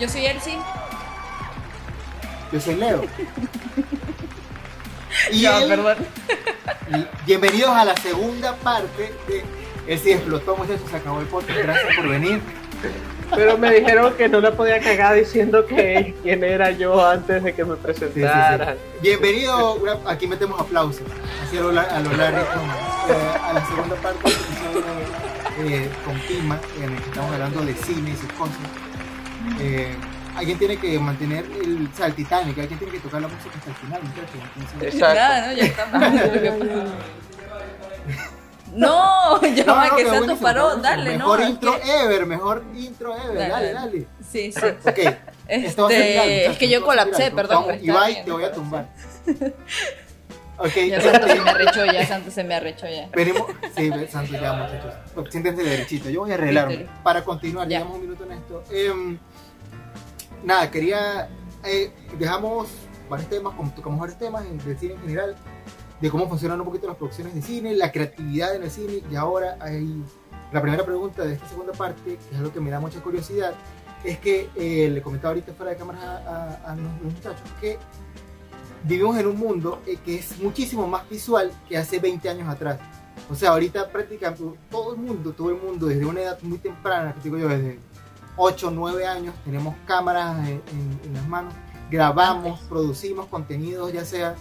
Yo soy Elsie. Yo soy Leo. y él- perdón. bienvenidos a la segunda parte de sí explotó, muchachos, se acabó el podcast. Gracias por venir. Pero me dijeron que no la podía cagar diciendo que quién era yo antes de que me Sí, sí, sí. presentaran. Bienvenido, aquí metemos aplausos, así a lo, a lo largo, eh, a la segunda parte eh, con Pima, en el que estamos hablando de cine y sus cosas. Eh, alguien tiene que mantener el, o sea, el Titanic, alguien tiene que tocar la música hasta el final, muchachos. Exacto. ¿no? Ya estamos. No, ya No, va, no, que Santos paró, dale, ¿no? Mejor es intro que- ever, mejor intro ever, Dale, dale. Sí, sí. Ok, esto va a ser viral, Este, es que yo colapsé, viral. perdón. Vamos, Ibai, bien. te voy a tumbar. Ok, Ya Santos se este, me arrechó, ya Santos se me arrechó ya. Venimos, sí, ve, Santos, ya muchachos. Siéntense derechito, yo voy a arreglarme. Para continuar, Ya. llevamos un minuto en esto. Em, nada, quería. eh, dejamos varios temas, tocamos varios temas del cine en general, de cómo funcionan un poquito las producciones de cine, la creatividad en el cine, y ahora hay. La primera pregunta de esta segunda parte, que es algo que me da mucha curiosidad, es que eh, le comentaba ahorita fuera de cámara a, a- a los muchachos que vivimos en un mundo eh, que es muchísimo más visual que hace 20 años atrás. O sea, ahorita prácticamente todo el mundo, todo el mundo, desde una edad muy temprana, que digo yo, desde 8, 9 años, tenemos cámaras en, en- en las manos, grabamos, producimos contenidos, ya sea,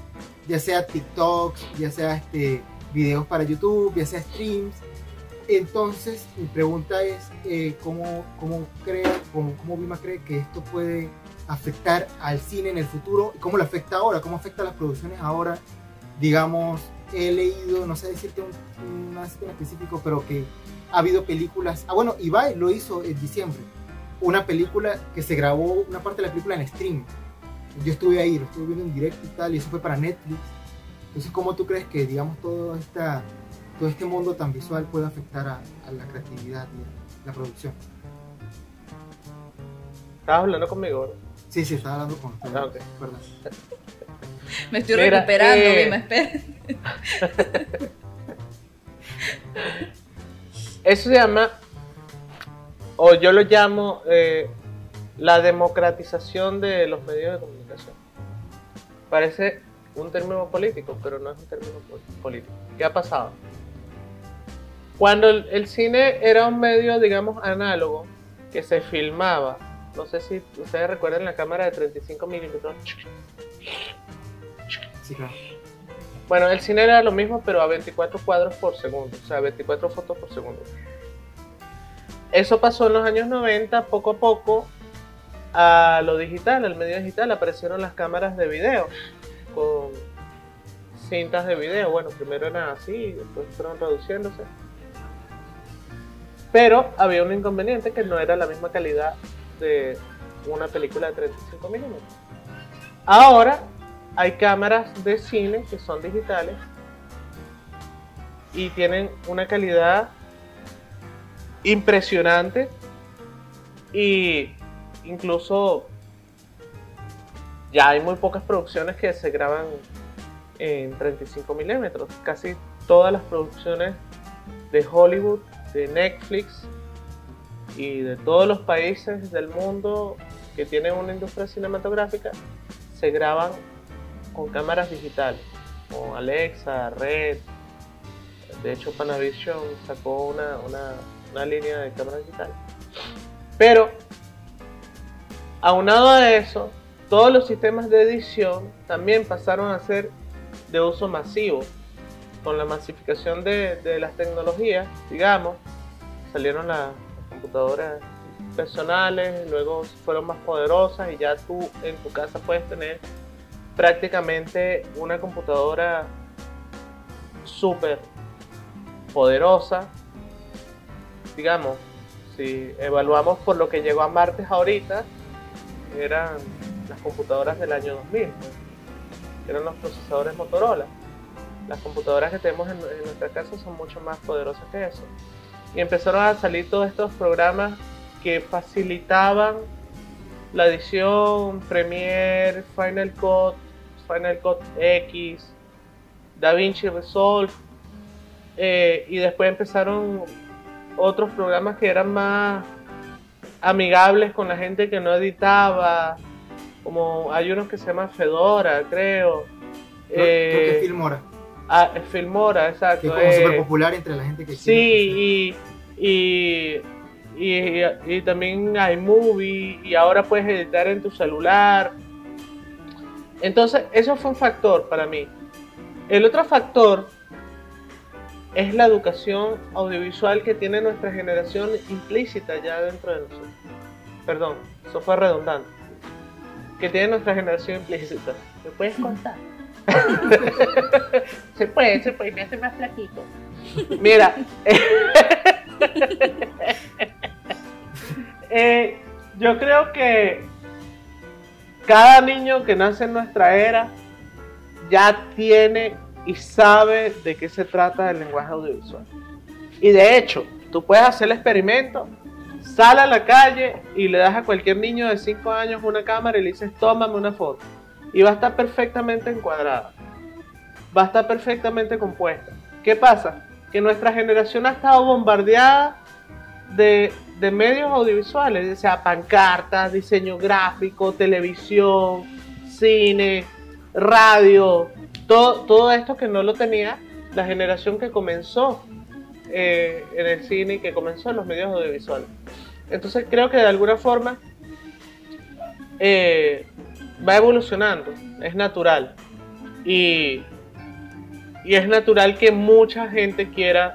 ya sea TikToks, ya sea este, videos para YouTube, ya sea streams. Entonces, mi pregunta es, eh, ¿cómo, cómo cree, cómo, cómo Vima cree que esto puede afectar al cine en el futuro? ¿Cómo lo afecta ahora? ¿Cómo afecta a las producciones ahora? Digamos, he leído, no sé decirte un, cita en específico, pero que ha habido películas. Ah, bueno, Ibai lo hizo en diciembre. Una película que se grabó, una parte de la película en stream. Yo estuve ahí, lo estuve viendo en directo y tal, y eso fue para Netflix. Entonces, ¿cómo tú crees que, digamos, todo, esta, todo este mundo tan visual puede afectar a, a la creatividad y a la producción? Estabas hablando conmigo. Sí, sí, estaba hablando con Ah, ok. Perdón. Me estoy Mira, recuperando, eh, Vima, espera. Eso se llama, o yo lo llamo, eh, la democratización de los medios de comunicación. Parece un término político, pero no es un término pol- político. ¿Qué ha pasado? Cuando el, el cine era un medio, digamos, análogo, que se filmaba, no sé si ustedes recuerdan la cámara de 35 milímetros, Sí, claro. Bueno, el cine era lo mismo, pero a 24 cuadros por segundo, o sea, 24 fotos por segundo. Eso pasó en los años 90, poco a poco, a lo digital, al medio digital, aparecieron las cámaras de video, con cintas de video. Bueno, primero eran así, después fueron reduciéndose. Pero había un inconveniente que no era la misma calidad de una película de 35 milímetros. Ahora hay cámaras de cine que son digitales y tienen una calidad impresionante y incluso ya hay muy pocas producciones que se graban en 35 milímetros. Casi todas las producciones de Hollywood, de Netflix y de todos los países del mundo que tienen una industria cinematográfica se graban con cámaras digitales, con Alexa, Red. De hecho, Panavision sacó una, una, una línea de cámaras digitales. Pero, aunado a eso, todos los sistemas de edición también pasaron a ser de uso masivo. Con la masificación de, de las tecnologías, digamos, salieron las computadoras personales, luego fueron más poderosas y ya tú en tu casa puedes tener prácticamente una computadora súper poderosa. Digamos, si evaluamos por lo que llegó a Martes ahorita, eran las computadoras del año 2000, eran los procesadores Motorola. Las computadoras que tenemos en, en nuestra casa son mucho más poderosas que eso. Y empezaron a salir todos estos programas que facilitaban la edición, Premiere, Final Cut, Final Cut X, DaVinci Resolve, eh, y después empezaron otros programas que eran más amigables con la gente que no editaba, como hay unos que se llaman Fedora, creo. Creo, creo que Eh, es Filmora, ah, Filmora, exacto. que es como eh, súper popular entre la gente que Sí, y, y, y, y también hay movie y ahora puedes editar en tu celular. Entonces, eso fue un factor para mí. El otro factor es la educación audiovisual que tiene nuestra generación implícita ya dentro de nosotros. Perdón, eso fue redundante. Que tiene nuestra generación implícita. ¿Me puedes contar? se puede, se puede, me hace más flaquito. Mira, eh, yo creo que cada niño que nace en nuestra era ya tiene y sabe de qué se trata el lenguaje audiovisual. Y de hecho, tú puedes hacer el experimento, sal a la calle y le das a cualquier niño de 5 años una cámara y le dices, tómame una foto. Y va a estar perfectamente encuadrada. Va a estar perfectamente compuesta. ¿Qué pasa? Que nuestra generación ha estado bombardeada de, medios audiovisuales, o sea, pancartas, diseño gráfico, televisión, cine, radio, todo, todo esto que no lo tenía la generación que comenzó eh, en el cine y que comenzó en los medios audiovisuales. Entonces creo que de alguna forma eh, va evolucionando, es natural. Y, y es natural que mucha gente quiera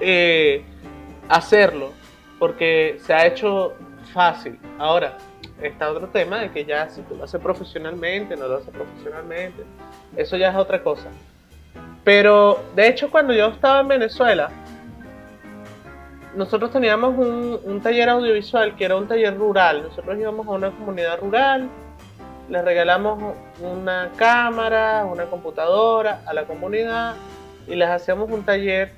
eh, hacerlo, porque se ha hecho fácil. Ahora, está otro tema de que ya si tú lo haces profesionalmente, no lo haces profesionalmente, eso ya es otra cosa. Pero de hecho cuando yo estaba en Venezuela, nosotros teníamos un, un taller audiovisual que era un taller rural. Nosotros íbamos a una comunidad rural, les regalamos una cámara, una computadora a la comunidad y les hacíamos un taller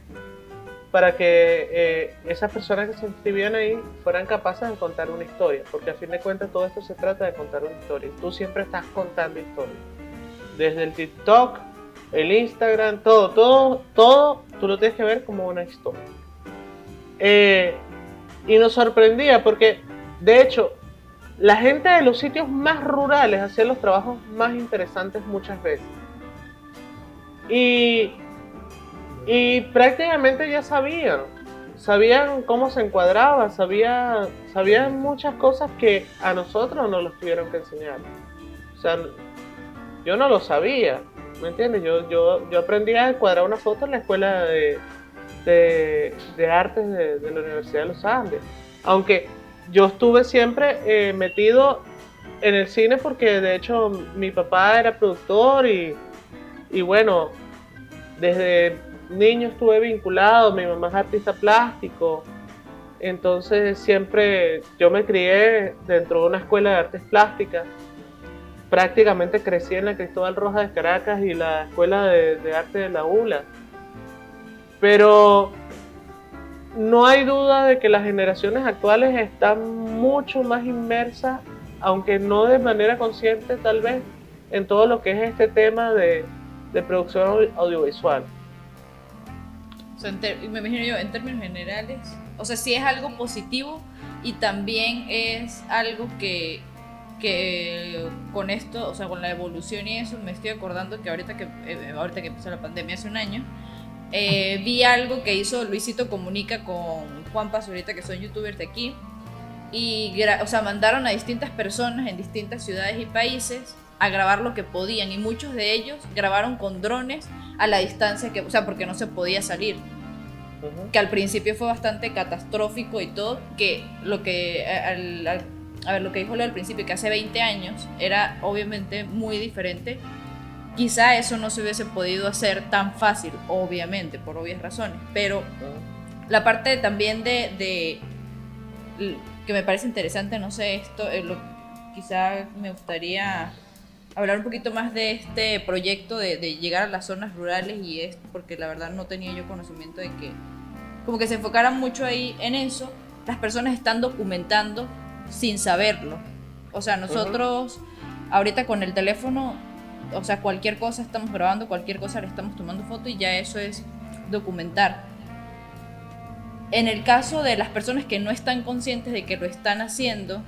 para que eh, esas personas que se inscribían ahí fueran capaces de contar una historia, porque a fin de cuentas todo esto se trata de contar una historia. Tú siempre estás contando historias. Desde el TikTok, el Instagram, todo, todo, todo, tú lo tienes que ver como una historia. Eh, y nos sorprendía porque, de hecho, la gente de los sitios más rurales hacía los trabajos más interesantes muchas veces. Y, y prácticamente ya sabían, sabían cómo se encuadraba, sabían, sabían muchas cosas que a nosotros nos los tuvieron que enseñar. O sea, yo no lo sabía, ¿me entiendes? Yo, yo, yo aprendí a encuadrar una foto en la escuela de, de, de artes de, la Universidad de los Andes. Aunque yo estuve siempre eh, metido en el cine porque de hecho mi papá era productor y, y bueno, desde niño estuve vinculado, mi mamá es artista plástico, entonces siempre yo me crié dentro de una escuela de artes plásticas. Prácticamente crecí en la Cristóbal Rojas de Caracas y la Escuela de, Arte de la ULA. Pero no hay duda de que las generaciones actuales están mucho más inmersas, aunque no de manera consciente tal vez, en todo lo que es este tema de, producción audio- audiovisual. O sea, me imagino yo, en términos generales, o sea, sí es algo positivo y también es algo que, que con esto, o sea, con la evolución y eso, me estoy acordando que ahorita que, eh, ahorita que empezó la pandemia hace un año, eh, vi algo que hizo Luisito Comunica con Juan Pazurita, que son youtubers de aquí, y o sea, mandaron a distintas personas en distintas ciudades y países a grabar lo que podían y muchos de ellos grabaron con drones a la distancia que, o sea, porque no se podía salir, que al principio fue bastante catastrófico y todo, que lo que al- al- a ver, lo que dijo Leo al principio que hace 20 años era obviamente muy diferente. Quizá eso no se hubiese podido hacer tan fácil, obviamente, por obvias razones, pero la parte también de, que me parece interesante, no sé, esto, eh, lo- quizá me gustaría hablar un poquito más de este proyecto de, de llegar a las zonas rurales y esto, porque la verdad no tenía yo conocimiento de que, como que se enfocaran mucho ahí en eso, las personas están documentando sin saberlo. O sea, nosotros ahorita con el teléfono, o sea, cualquier cosa estamos grabando, cualquier cosa le estamos tomando foto y ya eso es documentar. en el caso de las personas que no están conscientes de que lo están haciendo,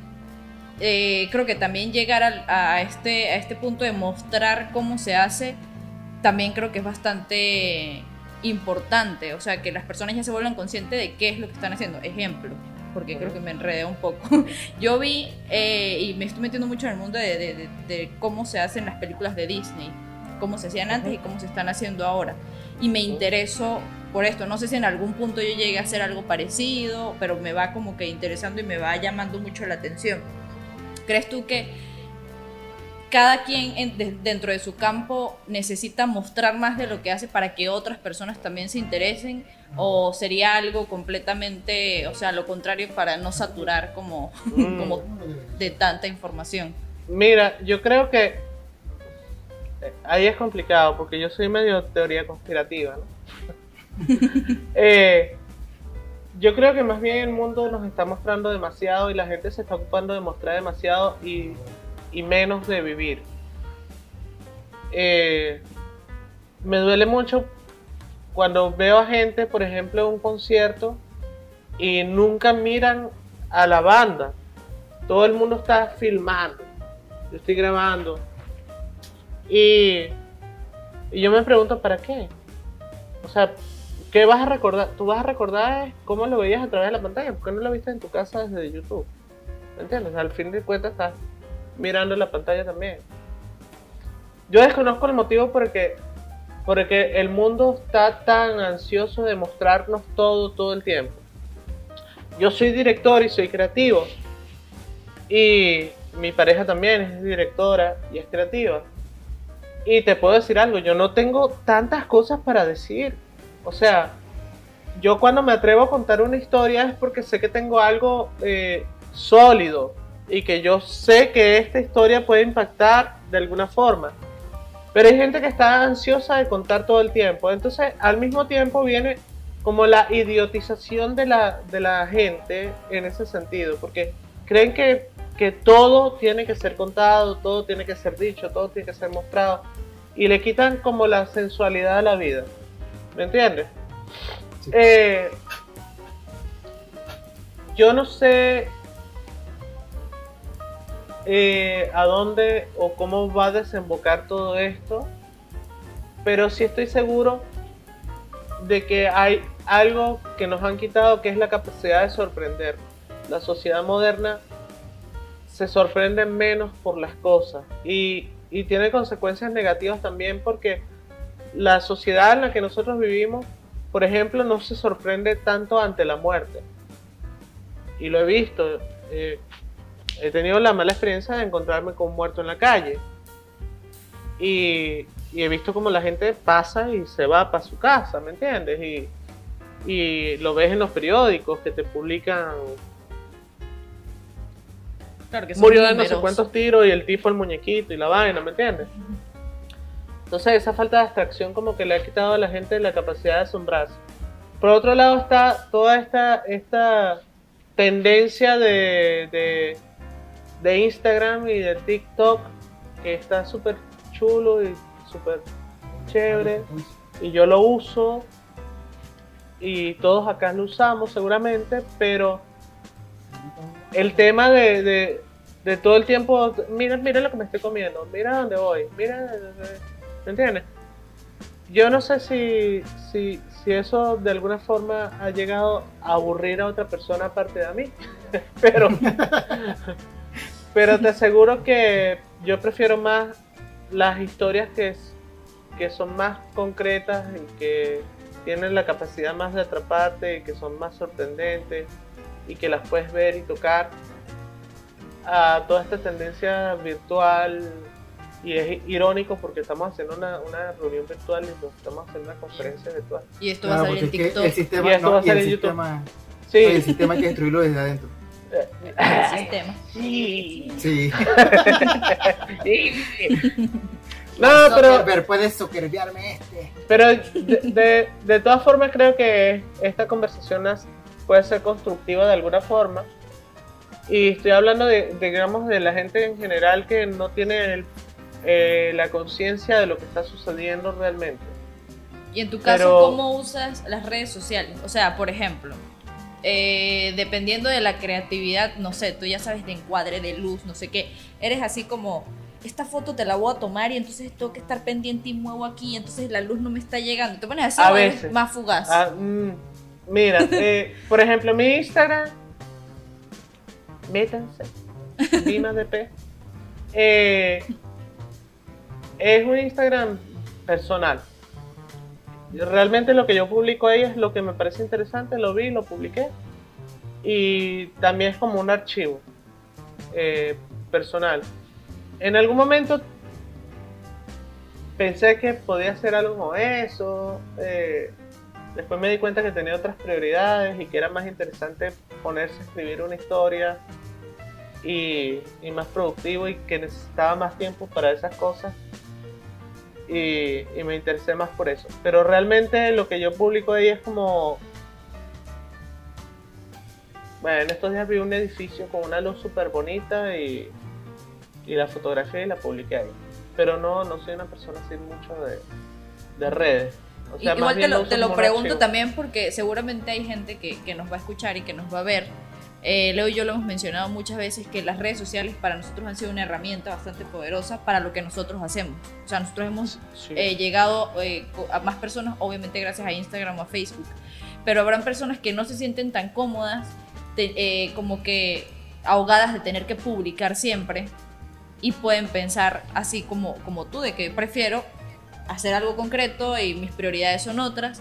eh, creo que también llegar a, a, este, a este punto de mostrar cómo se hace, también creo que es bastante importante. O sea, que las personas ya se vuelvan conscientes de qué es lo que están haciendo. Ejemplo, porque creo que me enredé un poco. Yo vi, eh, y me estoy metiendo mucho en el mundo de, de, de, cómo se hacen las películas de Disney, cómo se hacían antes y cómo se están haciendo ahora. Y me interesó por esto. No sé si en algún punto yo llegué a hacer algo parecido, pero me va como que interesando y me va llamando mucho la atención. ¿Crees tú que cada quien en, de, dentro de su campo necesita mostrar más de lo que hace para que otras personas también se interesen? ¿O sería algo completamente, o sea, lo contrario para no saturar como, mm. como de tanta información? Mira, yo creo que ahí es complicado porque yo soy medio teoría conspirativa, ¿no? eh, yo creo que más bien el mundo nos está mostrando demasiado y la gente se está ocupando de mostrar demasiado y, y menos de vivir. Eh, me duele mucho cuando veo a gente, por ejemplo, en un concierto y nunca miran a la banda. Todo el mundo está filmando. Yo estoy grabando. Y, y yo me pregunto, ¿para qué? O sea, ¿Qué vas a recordar? Tú vas a recordar cómo lo veías a través de la pantalla, ¿por qué no lo viste en tu casa desde YouTube? ¿Me entiendes? Al fin de cuentas estás mirando la pantalla también. Yo desconozco el motivo porque, porque el mundo está tan ansioso de mostrarnos todo, todo el tiempo. Yo soy director y soy creativo. Y mi pareja también es directora y es creativa. Y te puedo decir algo, yo no tengo tantas cosas para decir o sea, yo cuando me atrevo a contar una historia es porque sé que tengo algo eh, sólido y que yo sé que esta historia puede impactar de alguna forma. Pero hay gente que está ansiosa de contar todo el tiempo. Entonces, al mismo tiempo viene como la idiotización de la, de la gente en ese sentido, porque creen que, que todo tiene que ser contado, todo tiene que ser dicho, todo tiene que ser mostrado, y le quitan como la sensualidad a la vida. ¿Me entiendes? Eh, yo no sé eh, a dónde o cómo va a desembocar todo esto, pero sí estoy seguro de que hay algo que nos han quitado que es la capacidad de sorprender. La sociedad moderna se sorprende menos por las cosas y, y tiene consecuencias negativas también porque la sociedad en la que nosotros vivimos, por ejemplo, no se sorprende tanto ante la muerte. Y lo he visto. Eh, he tenido la mala experiencia de encontrarme con un muerto en la calle. Y, he visto como la gente pasa y se va para su casa, ¿me entiendes? Y, y lo ves en los periódicos que te publican murió de no sé cuántos tiros y el tipo el muñequito y la vaina, ¿me entiendes? Entonces esa falta de abstracción como que le ha quitado a la gente la capacidad de asombrarse. Por otro lado está toda esta, esta tendencia de, de, Instagram y de TikTok que está súper chulo y súper chévere y yo lo uso y todos acá lo usamos seguramente, pero el tema de, de, todo el tiempo, mira, mira lo que me estoy comiendo, mira dónde voy, mira ¿Me entiendes? Yo no sé si, si, si, eso de alguna forma ha llegado a aburrir a otra persona aparte de mí, pero, pero te aseguro que yo prefiero más las historias que, que son más concretas y que tienen la capacidad más de atraparte y que son más sorprendentes y que las puedes ver y tocar a toda esta tendencia virtual y es irónico porque estamos haciendo una, una reunión virtual y estamos haciendo una conferencia virtual. Y esto va a salir en TikTok. El sistema, y esto va a salir en YouTube. Sistema, sí. El sistema hay que destruirlo desde adentro. El sistema. Sí. Sí. No, pero. Pero puedes soquerviarme este. Pero de, de, de, todas formas, creo que esta conversación puede ser constructiva de alguna forma. Y estoy hablando de, digamos, de la gente en general que no tiene el eh, la conciencia de lo que está sucediendo realmente. Y en tu caso, ¿cómo usas las redes sociales? O sea, por ejemplo, eh, dependiendo de la creatividad, no sé, tú ya sabes de encuadre, de luz, no sé qué, eres así como, esta foto te la voy a tomar y entonces tengo que estar pendiente y muevo aquí, entonces la luz no me está llegando. Te pones así A veces. más fugaz. Ah, mm, mira, eh, por ejemplo, mi Instagram, métanse, Dimas de P, eh, es un Instagram personal. Realmente lo que yo publico ahí es lo que me parece interesante, lo vi, lo publiqué. Y también es como un archivo eh, personal. En algún momento pensé que podía hacer algo con eso. eh, después me di cuenta que tenía otras prioridades y que era más interesante ponerse a escribir una historia y, y más productivo y que necesitaba más tiempo para esas cosas. Y, y me interesé más por eso. Pero realmente lo que yo publico ahí es como... Bueno, en estos días vi un edificio con una luz súper bonita y, y la fotografía y la publiqué ahí. Pero no, no soy una persona así mucho de, de redes. O sea, más Igual te lo, te lo pregunto archivo. también porque seguramente hay gente que, que nos va a escuchar y que nos va a ver. Eh, Leo y yo lo hemos mencionado muchas veces que las redes sociales para nosotros han sido una herramienta bastante poderosa para lo que nosotros hacemos. O sea, nosotros hemos Sí. eh, llegado eh, a más personas, obviamente gracias a Instagram o a Facebook, pero habrán personas que no se sienten tan cómodas, de- eh, como que ahogadas de tener que publicar siempre y pueden pensar así como, como tú, de que prefiero hacer algo concreto y mis prioridades son otras,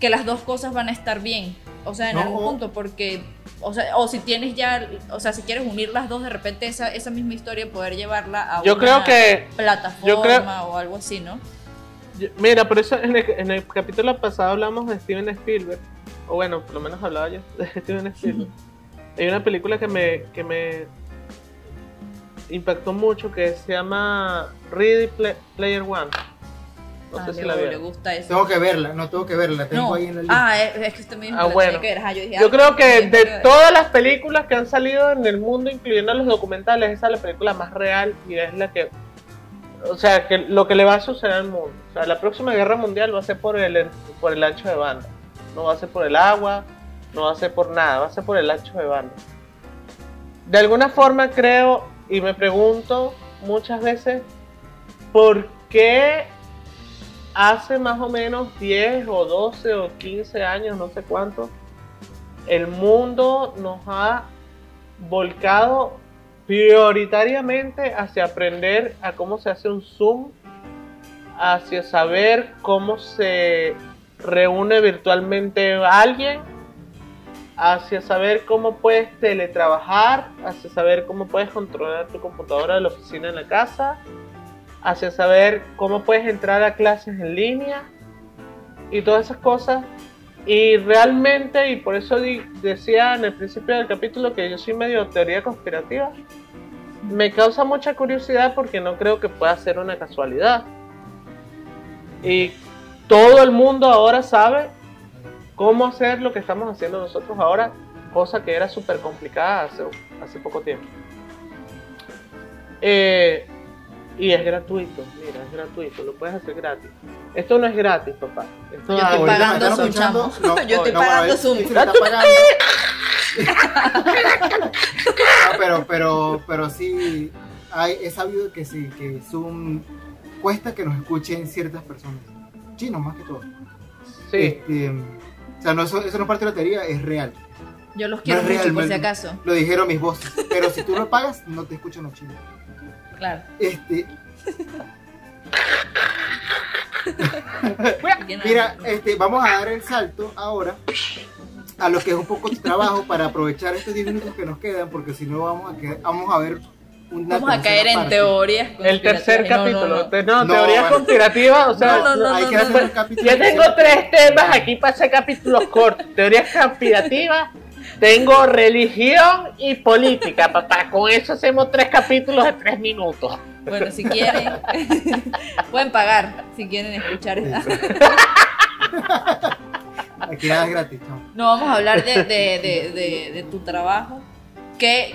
que las dos cosas van a estar bien, o sea, en No, algún punto, porque, o sea, o si tienes ya, o sea, si quieres unir las dos, de repente esa, esa misma historia, poder llevarla a Yo una creo que plataforma yo creo- o algo así, ¿no? Yo- Mira, por eso en el, en el capítulo pasado hablamos de Steven Spielberg, o bueno, por lo menos hablaba yo de Steven Spielberg. Hay una película que me, que me impactó mucho que se llama Ready Pla- Player One. No Ah, sé si Leo la le gusta eso. Tengo que verla, no tengo que verla, la tengo no. ahí en la lista. Ah, es, es que usted me dijo Ah, que bueno. que ver. Ajá, yo dije, Yo ah, creo que de todas las películas que han salido en el mundo, incluyendo los documentales, esa es la película más real y es la que, o sea, que lo que le va a suceder al mundo. O sea, la próxima guerra mundial va a ser por el, por el ancho de banda. No va a ser por el agua, no va a ser por nada, va a ser por el ancho de banda. De alguna forma creo y me pregunto muchas veces por qué hace más o menos 10 o 12 o 15 años, no sé cuánto, el mundo nos ha volcado prioritariamente hacia aprender a cómo se hace un Zoom, hacia saber cómo se reúne virtualmente alguien, hacia saber cómo puedes teletrabajar, hacia saber cómo puedes controlar tu computadora de la oficina en la casa, hacia saber cómo puedes entrar a clases en línea y todas esas cosas. Y realmente, y por eso decía en el principio del capítulo que yo soy medio teoría conspirativa, me causa mucha curiosidad porque no creo que pueda ser una casualidad. Y todo el mundo ahora sabe cómo hacer lo que estamos haciendo nosotros ahora, cosa que era súper complicada hace, hace poco tiempo. Eh, y es gratuito, mira, es gratuito, lo puedes hacer gratis. Esto no es gratis, papá. Esto Yo es- estoy pagando Zoom, chamo. Yo estoy pagando Zoom. No, pero, pero, pero sí, hay, he sabido que sí, que Zoom cuesta que nos escuchen ciertas personas. Chinos más que todo. Sí, Este, o sea, no, eso, eso no es parte de la teoría, es real. Yo los quiero No por si acaso. Lo dijeron mis voces. Pero si tú lo pagas, no te escuchan los chinos. Claro. Este, Mira, este, vamos a dar el salto ahora a lo que es un poco de trabajo para aprovechar estos 10 minutos que nos quedan, porque si no vamos a, quedar- vamos a ver una Vamos a caer en parte. teorías. el tercer conspirativas. No, capítulo. no, no. Te- No, No, teoría bueno. conspirativa, o sea, No, no, no, Hay no, que no, hacer no. un capítulo. Yo tengo tres temas aquí para hacer capítulos cortos. Teorías conspirativas, tengo religión y política, papá. Con eso hacemos tres capítulos de tres minutos. Bueno, si quieren, pueden pagar si quieren escuchar esta. Aquí nada es gratis. No, vamos a hablar de, de, de, de- de tu trabajo. ¿Qué,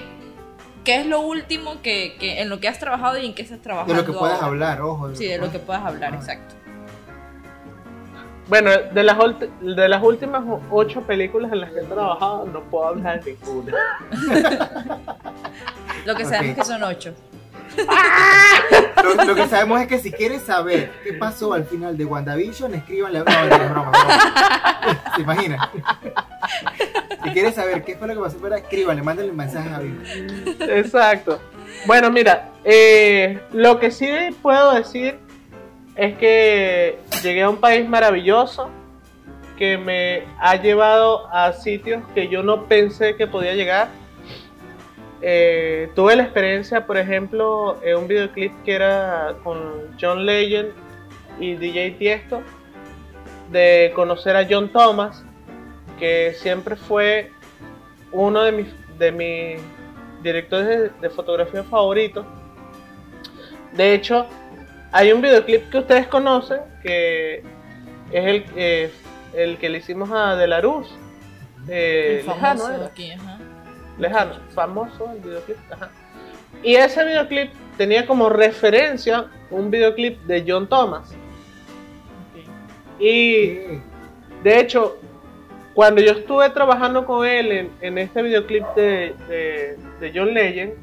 ¿Qué es lo último que, que en lo que has trabajado y en qué estás De trabajando? lo que puedas ahora? hablar, ojo. Sí, de lo que puedas hablar, Ah. exacto. Bueno, de las, de las últimas ocho películas en las que he trabajado, no puedo hablar de ninguna. Lo que sabemos que son ocho. Lo, lo que sabemos es que si quieres saber qué pasó al final de WandaVision, escríbanle. No, no, broma, broma. ¿Se imaginan? Si quieres saber qué fue lo que pasó, fuera, escríbanle, mándenle un mensaje a Vivo. Exacto. Bueno, mira, eh, lo que sí puedo decir es que llegué a un país maravilloso que me ha llevado a sitios que yo no pensé que podía llegar. Eh, tuve la experiencia, por ejemplo, en un videoclip que era con John Legend y DJ Tiesto, de conocer a John Thomas, que siempre fue uno de mis, de mis directores de, de fotografía favoritos. De hecho, hay un videoclip que ustedes conocen, que es el, eh, el que le hicimos a De la Ruz. eh, El lejano, famoso era. aquí, ajá. Lejano, famoso el videoclip. ajá. Y ese videoclip tenía como referencia un videoclip de John Thomas. Y de hecho, cuando yo estuve trabajando con él en, en este videoclip de, de- de John Legend,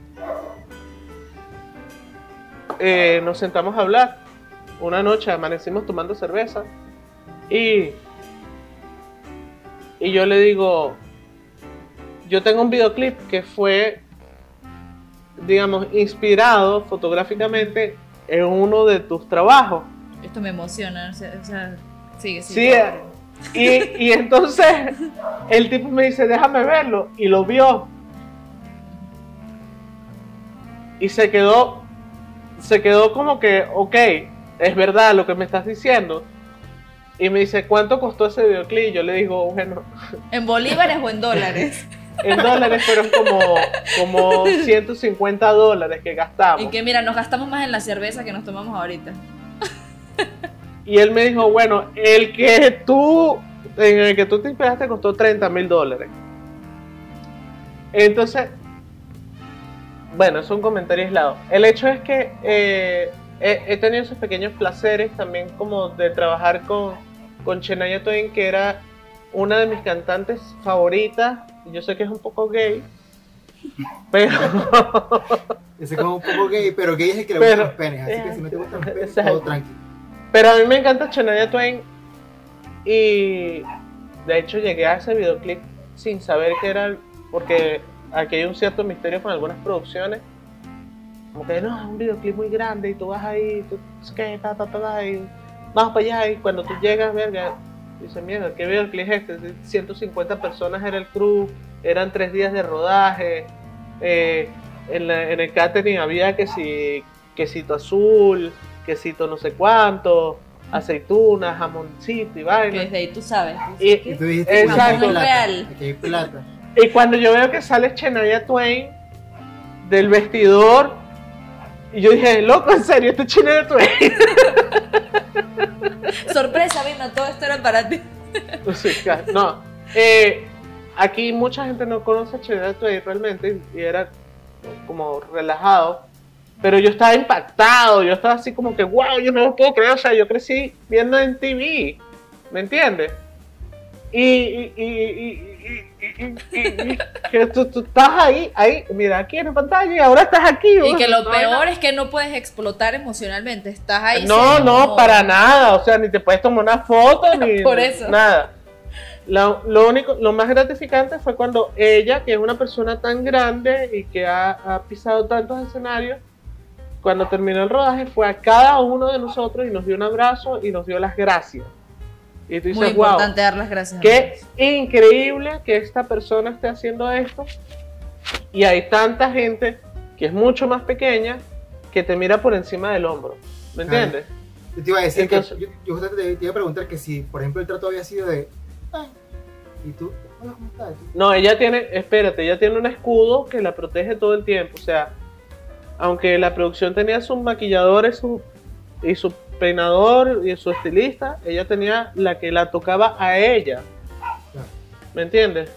eh, nos sentamos a hablar. Una noche amanecimos tomando cerveza y, y yo le digo, yo tengo un videoclip que fue, digamos, inspirado fotográficamente en uno de tus trabajos. Esto me emociona. O sea, sigue, Sí, eh, y, y entonces el tipo me dice, déjame verlo, y lo vio. Y se quedó, se quedó como que, ok, es verdad lo que me estás diciendo. Y me dice, ¿cuánto costó ese videoclip? Yo le digo, bueno, ¿En bolívares o en dólares? en dólares fueron como, como 150 dólares que gastamos. Y que mira, nos gastamos más en la cerveza que nos tomamos ahorita. Y él me dijo, bueno, el que tú, en el que tú te inspiraste costó 30 mil dólares. Entonces, bueno, es un comentario aislado. El hecho es que eh, he, he tenido esos pequeños placeres también como de trabajar con, con Shania Twain, que era una de mis cantantes favoritas. Yo sé que es un poco gay, pero... Ese es como un poco gay, pero gay es el que le Pero- gustan los penes. Así que si no te gustan los penes, todo tranquilo. Pero a mí me encanta Shania Twain y de hecho llegué a ese videoclip sin saber que era, porque aquí hay un cierto misterio con algunas producciones. Como que no, es un videoclip muy grande y tú vas ahí, tú, es que, ta, ta, ta, ta, y vamos para allá y cuando tú llegas, verga, dices, mierda, ¿qué videoclip es este? 150 personas era el crew, eran tres días de rodaje, eh, en, la- en el catering había que si quesito azul, quesito no sé cuánto, aceitunas, jamoncito y vaina. desde ahí tú sabes. Y, Y tú dijiste, Exacto. "Aquí hay plata, Real. Aquí hay plata. y cuando yo veo que sale Shania Twain del vestidor, y yo dije, loco, en serio, este es Shania Twain. Sorpresa, Vino, todo esto era para ti. Sí, claro, no. Eh, aquí mucha gente no conoce a Shania Twain realmente y era como relajado. Pero yo estaba impactado, yo estaba así como que, wow, yo no lo puedo creer. O sea, yo crecí viendo en TV, ¿me entiendes? Y, y, y, y- y- y- y- y- que tú, tú estás ahí, ahí, mira, aquí en la pantalla y ahora estás aquí. Y que lo No, peor es que no puedes explotar emocionalmente. Estás ahí. no, no, como- para nada. O sea, ni te puedes tomar una foto ni Por eso. nada. Lo, lo único, lo más gratificante fue cuando ella, que es una persona tan grande y que ha, ha pisado tantos escenarios, cuando terminó el rodaje fue a cada uno de nosotros y nos dio un abrazo y nos dio las gracias. Y tú Muy dices, wow, importante dar las gracias. qué increíble que esta persona esté haciendo esto. Y hay tanta gente que es mucho más pequeña que te mira por encima del hombro. ¿Me Claro. entiendes? Yo te iba a decir Entonces- que yo, yo justamente te, te iba a preguntar que si, por ejemplo, el trato había sido de. "Ay", y tú, hola, ¿cómo estás? No, ella tiene, espérate, ella tiene un escudo que la protege todo el tiempo. O sea, aunque la producción tenía sus maquilladores su, y su peinador y su estilista, ella tenía la que la tocaba a ella. ¿Me entiendes?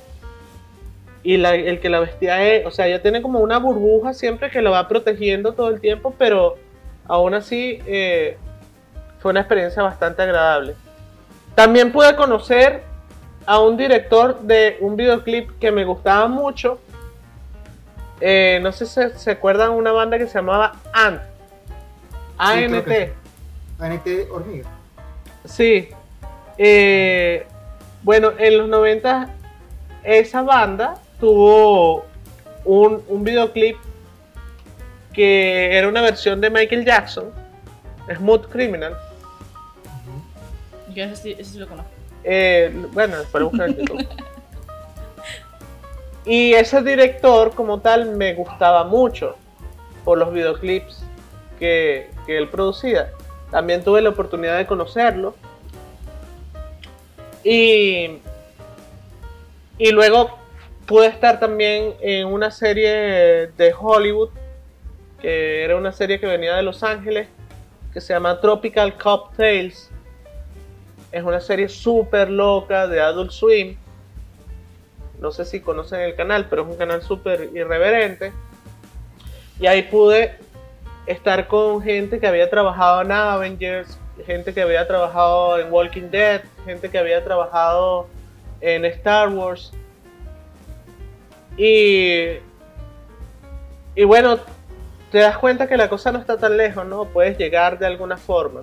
Y la- el que la vestía a ella, o sea, ella tiene como una burbuja siempre que la va protegiendo todo el tiempo, pero aún así eh, fue una experiencia bastante agradable. También pude conocer a un director de un videoclip que me gustaba mucho. Eh, no sé si se acuerdan una banda que se llamaba Ant. ANT. que ANT Hormiga. Sí. Eh, bueno, en los 90 esa banda tuvo un, un videoclip que era una versión de Michael Jackson, Smooth Criminal. Yo ese, sí- ese sí lo conozco. Eh, bueno, después lo buscar en YouTube. Y ese director como tal me gustaba mucho por los videoclips que, que él producía. También tuve la oportunidad de conocerlo. Y, y luego pude estar también en una serie de Hollywood, que era una serie que venía de Los Ángeles, que se llama Tropical Cocktails. Es una serie súper loca de Adult Swim. No sé si conocen el canal, pero es un canal súper irreverente. Y ahí pude estar con gente que había trabajado en Avengers, gente que había trabajado en Walking Dead, gente que había trabajado en Star Wars. Y, y bueno, te das cuenta que la cosa no está tan lejos, ¿no? Puedes llegar de alguna forma.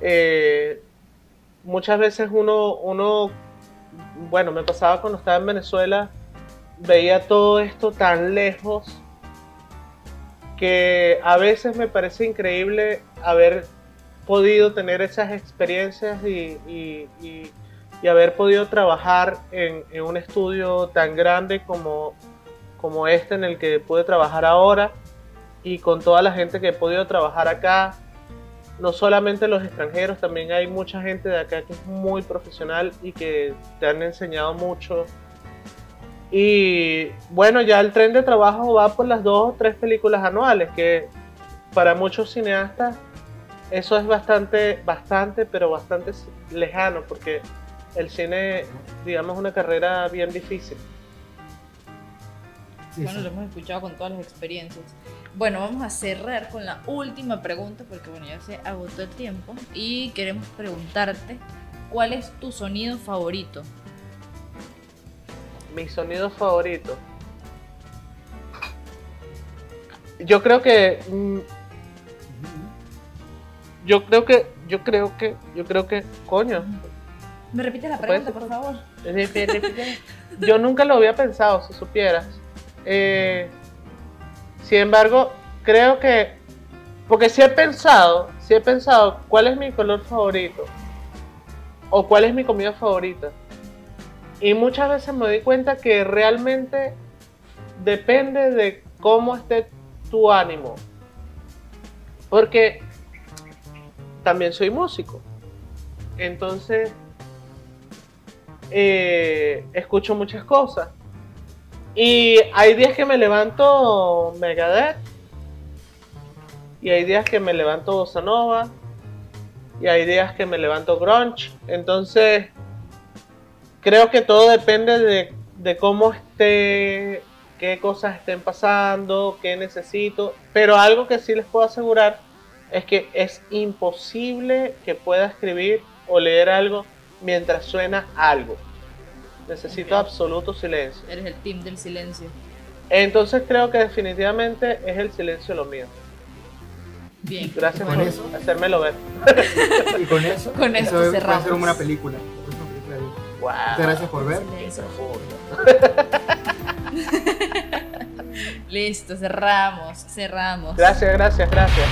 Eh, muchas veces uno, uno, bueno, me pasaba cuando estaba en Venezuela, veía todo esto tan lejos que a veces me parece increíble haber podido tener esas experiencias y, y- y- haber podido trabajar en, en un estudio tan grande como, como este en el que pude trabajar ahora y con toda la gente que he podido trabajar acá no solamente los extranjeros, también hay mucha gente de acá que es muy profesional y que te han enseñado mucho. Y bueno, ya el tren de trabajo va por las dos o tres películas anuales, que para muchos cineastas eso es bastante, bastante, pero bastante lejano, porque el cine, digamos, es una carrera bien difícil. Sí, bueno, sí. lo hemos escuchado con todas las experiencias. Bueno, vamos a cerrar con la última pregunta porque bueno, ya se agotó el tiempo y queremos preguntarte cuál es tu sonido favorito. Mi sonido favorito. Yo creo que. mm, Yo creo que. Yo creo que. Yo creo que. Coño. ¿Me repites la ¿Puedes pregunta, por favor? Yo nunca lo había pensado, si supieras. Eh, sin embargo, creo que. Porque si he pensado. Si he pensado cuál es mi color favorito. O cuál es mi comida favorita. Y muchas veces me doy cuenta que realmente depende de cómo esté tu ánimo. Porque también soy músico. Entonces, eh, escucho muchas cosas. Y hay días que me levanto Megadeth. Y hay días que me levanto Bossa Nova. Y hay días que me levanto Grunge. Entonces, creo que todo depende de, de cómo esté, qué cosas estén pasando, qué necesito. Pero algo que sí les puedo asegurar es que es imposible que pueda escribir o leer algo mientras suena algo. Necesito absoluto silencio. Eres el team del silencio. Entonces creo que definitivamente es el silencio lo mío. Bien. Gracias por eso. hacérmelo ver. Y con eso, Con puede cerramos. ser una película. Wow. Muchas gracias por ver. Listo, cerramos, cerramos. Gracias, gracias, gracias.